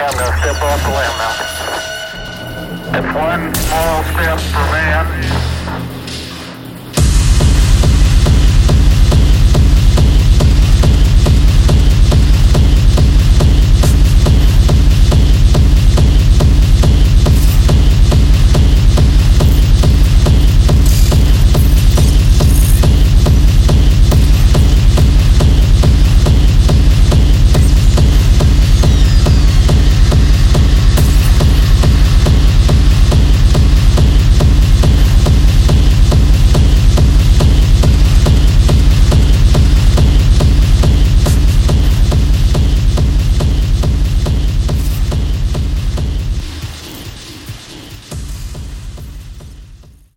I'm going to step off the limb now. That's one small step for man,